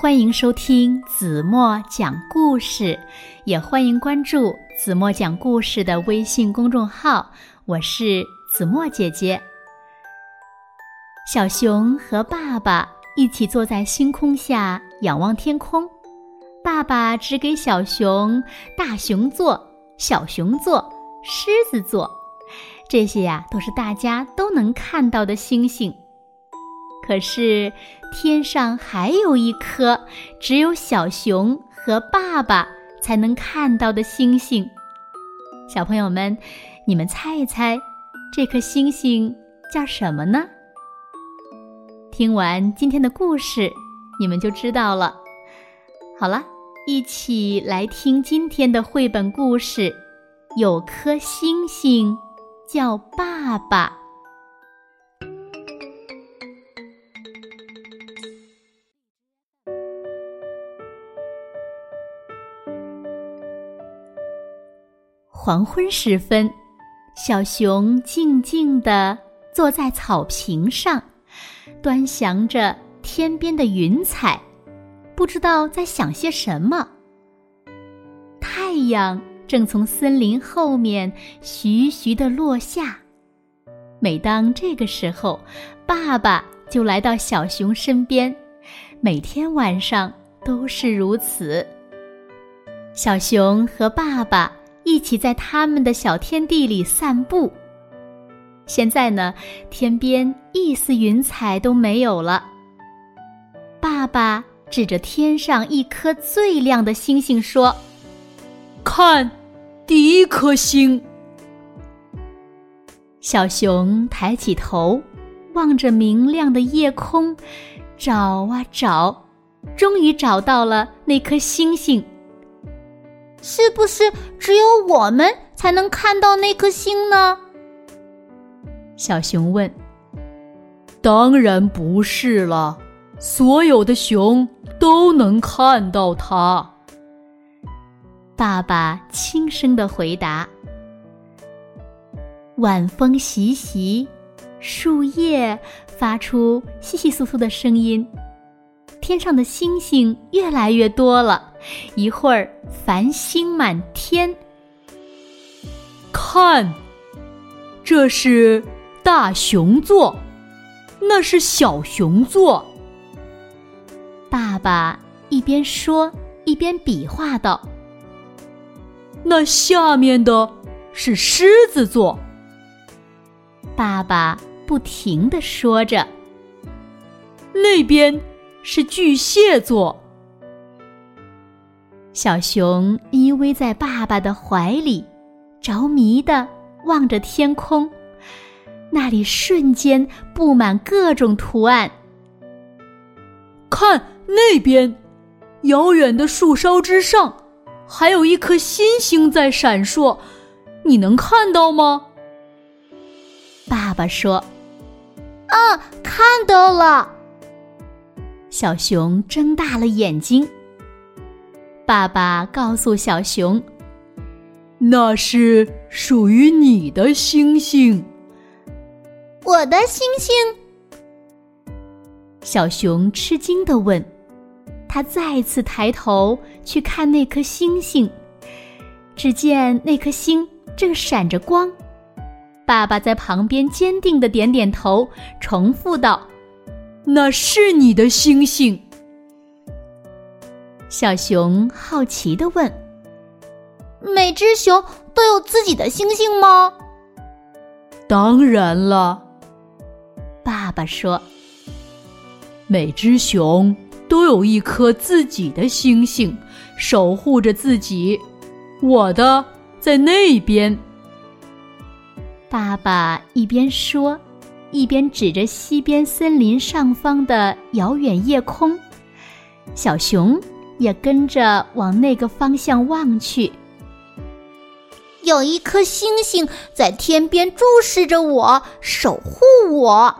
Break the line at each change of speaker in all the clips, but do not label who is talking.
欢迎收听子墨讲故事，也欢迎关注子墨讲故事的微信公众号。我是子墨姐姐。小熊和爸爸一起坐在星空下仰望天空，爸爸指给小熊大熊座、小熊座、狮子座，这些呀都是大家都能看到的星星。可是，天上还有一颗只有小熊和爸爸才能看到的星星。小朋友们，你们猜一猜，这颗星星叫什么呢？听完今天的故事，你们就知道了。好了，一起来听今天的绘本故事。有颗星星叫爸爸。黄昏时分，小熊静静地坐在草坪上，端详着天边的云彩，不知道在想些什么。太阳正从森林后面徐徐地落下。每当这个时候，爸爸就来到小熊身边，每天晚上都是如此。小熊和爸爸。一起在他们的小天地里散步。现在呢，天边一丝云彩都没有了。爸爸指着天上一颗最亮的星星说：“
看，第一颗星。”
小熊抬起头，望着明亮的夜空，找啊找，终于找到了那颗星星。
是不是只有我们才能看到那颗星呢？
小熊问。
当然不是了，所有的熊都能看到它。
爸爸轻声的回答。晚风习习，树叶发出窸窸窣窣的声音，天上的星星越来越多了。一会儿，繁星满天。
看，这是大熊座，那是小熊座。
爸爸一边说一边比划道：“
那下面的是狮子座。”
爸爸不停的说着：“
那边是巨蟹座。”
小熊依偎在爸爸的怀里，着迷的望着天空，那里瞬间布满各种图案。
看那边，遥远的树梢之上，还有一颗星星在闪烁，你能看到吗？
爸爸说：“
嗯，看到了。”
小熊睁大了眼睛。爸爸告诉小熊：“
那是属于你的星星。”
我的星星。
小熊吃惊的问：“他再次抬头去看那颗星星，只见那颗星正闪着光。”爸爸在旁边坚定的点点头，重复道：“
那是你的星星。”
小熊好奇的问：“
每只熊都有自己的星星吗？”“
当然了。”
爸爸说，“
每只熊都有一颗自己的星星，守护着自己。我的在那边。”
爸爸一边说，一边指着西边森林上方的遥远夜空。小熊。也跟着往那个方向望去。
有一颗星星在天边注视着我，守护我。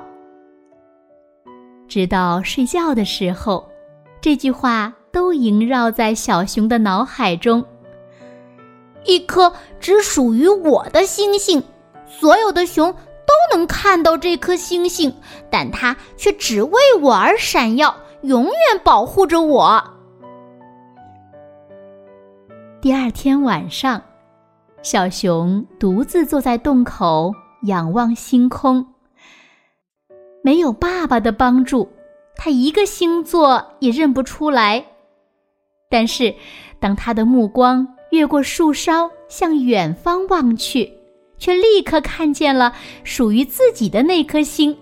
直到睡觉的时候，这句话都萦绕在小熊的脑海中。
一颗只属于我的星星，所有的熊都能看到这颗星星，但它却只为我而闪耀，永远保护着我。
第二天晚上。小熊独自坐在洞口，仰望星空。没有爸爸的帮助，他一个星座也认不出来。但是，当他的目光越过树梢，向远方望去，却立刻看见了属于自己的那颗星。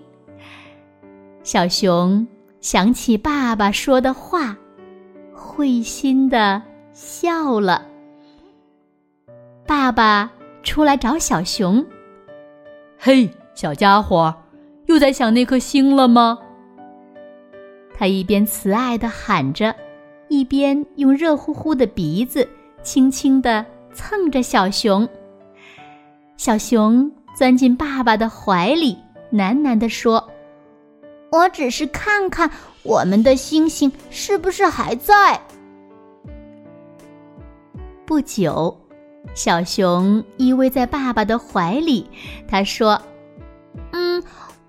小熊想起爸爸说的话，会心的笑了。爸爸出来找小熊。
嘿，小家伙，又在想那颗星了吗？
他一边慈爱的喊着，一边用热乎乎的鼻子轻轻的蹭着小熊。小熊钻进爸爸的怀里，喃喃地说：“
我只是看看我们的星星是不是还在。”
不久。小熊依偎在爸爸的怀里，他说：“
嗯，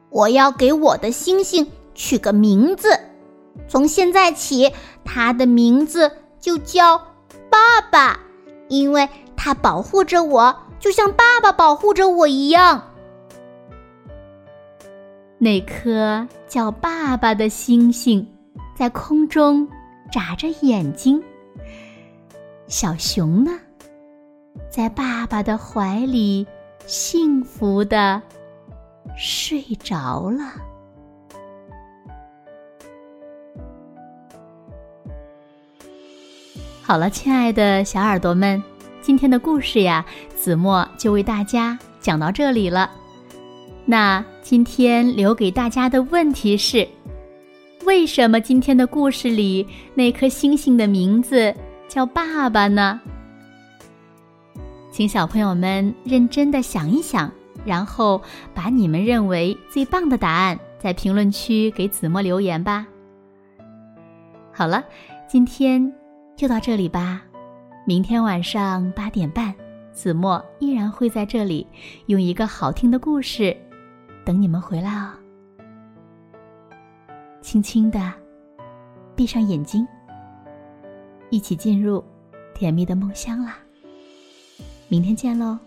我要给我的星星取个名字，从现在起，它的名字就叫爸爸，因为它保护着我，就像爸爸保护着我一样。”
那颗叫爸爸的星星在空中眨着眼睛。小熊呢？在爸爸的怀里，幸福的睡着了。好了，亲爱的小耳朵们，今天的故事呀，子墨就为大家讲到这里了。那今天留给大家的问题是：为什么今天的故事里那颗星星的名字叫爸爸呢？请小朋友们认真的想一想，然后把你们认为最棒的答案在评论区给子墨留言吧。好了，今天就到这里吧。明天晚上八点半，子墨依然会在这里用一个好听的故事等你们回来哦。轻轻的闭上眼睛，一起进入甜蜜的梦乡啦。明天见喽。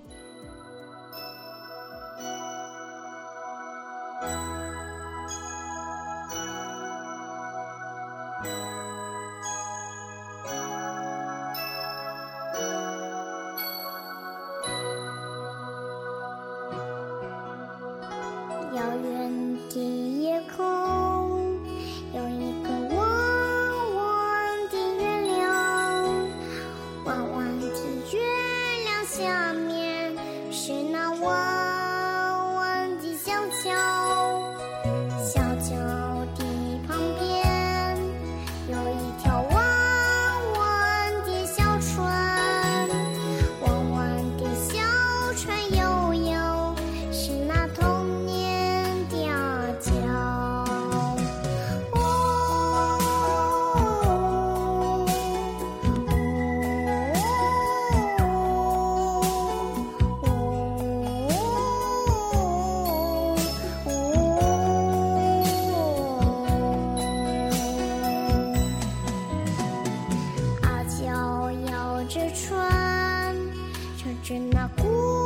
着那孤